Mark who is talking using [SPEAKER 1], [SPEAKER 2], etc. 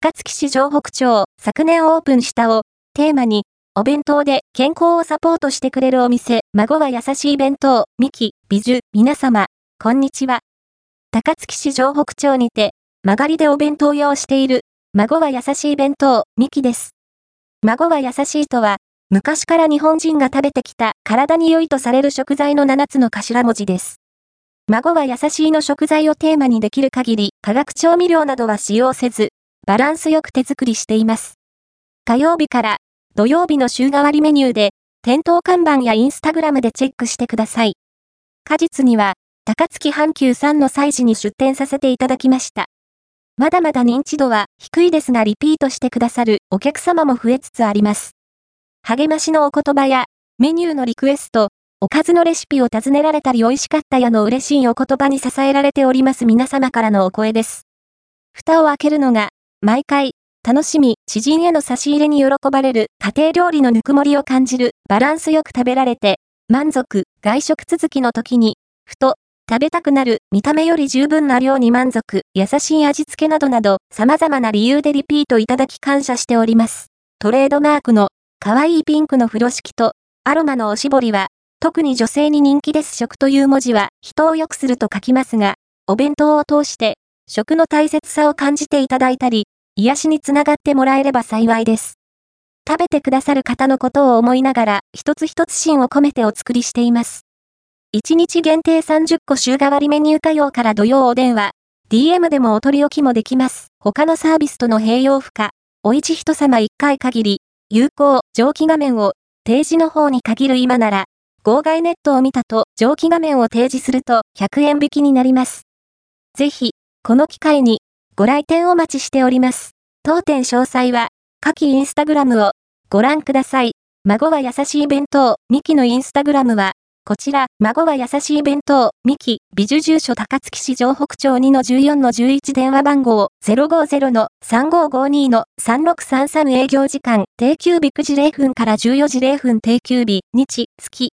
[SPEAKER 1] 高槻市城北町、昨年オープンしたを、テーマに、お弁当で健康をサポートしてくれるお店、孫は優しい弁当、ミキ、美女、皆様、こんにちは。高槻市城北町にて、曲がりでお弁当用している、孫は優しい弁当、ミキです。孫は優しいとは、昔から日本人が食べてきた体に良いとされる食材の7つの頭文字です。孫は優しいの食材をテーマにできる限り化学調味料などは使用せず、バランスよく手作りしています。火曜日から土曜日の週替わりメニューで、店頭看板やインスタグラムでチェックしてください。果実には、高槻阪急さんの催事に出店させていただきました。まだまだ認知度は低いですがリピートしてくださるお客様も増えつつあります。励ましのお言葉や、メニューのリクエスト、おかずのレシピを尋ねられたり美味しかったやの嬉しいお言葉に支えられております皆様からのお声です。蓋を開けるのが、毎回、楽しみ、知人への差し入れに喜ばれる、家庭料理のぬくもりを感じる、バランスよく食べられて、満足、外食続きの時に、ふと、食べたくなる、見た目より十分な量に満足、優しい味付けなどなど、様々な理由でリピートいただき感謝しております。トレードマークの、可愛いピンクの風呂敷と、アロマのおしぼりは、特に女性に人気です食という文字は、人を良くすると書きますが、お弁当を通して、食の大切さを感じていただいたり、癒しにつながってもらえれば幸いです。食べてくださる方のことを思いながら、一つ一つ芯を込めてお作りしています。1日限定30個週替わりメニュー火曜から土曜お電話、DM でもお取り置きもできます。他のサービスとの併用不可、お一人様1回限り、有効、蒸気画面を、提示の方に限る今なら、号外ネットを見たと蒸気画面を提示すると100円引きになります。ぜひ、この機会にご来店お待ちしております。当店詳細は、下記インスタグラムをご覧ください。孫は優しい弁当、ミキのインスタグラムは、こちら、孫は優しい弁当、ミキ、美女住所高槻市城北町2の14の11電話番号。050-3552の3633営業時間、定休日9時0分から14時0分定休日、日、月、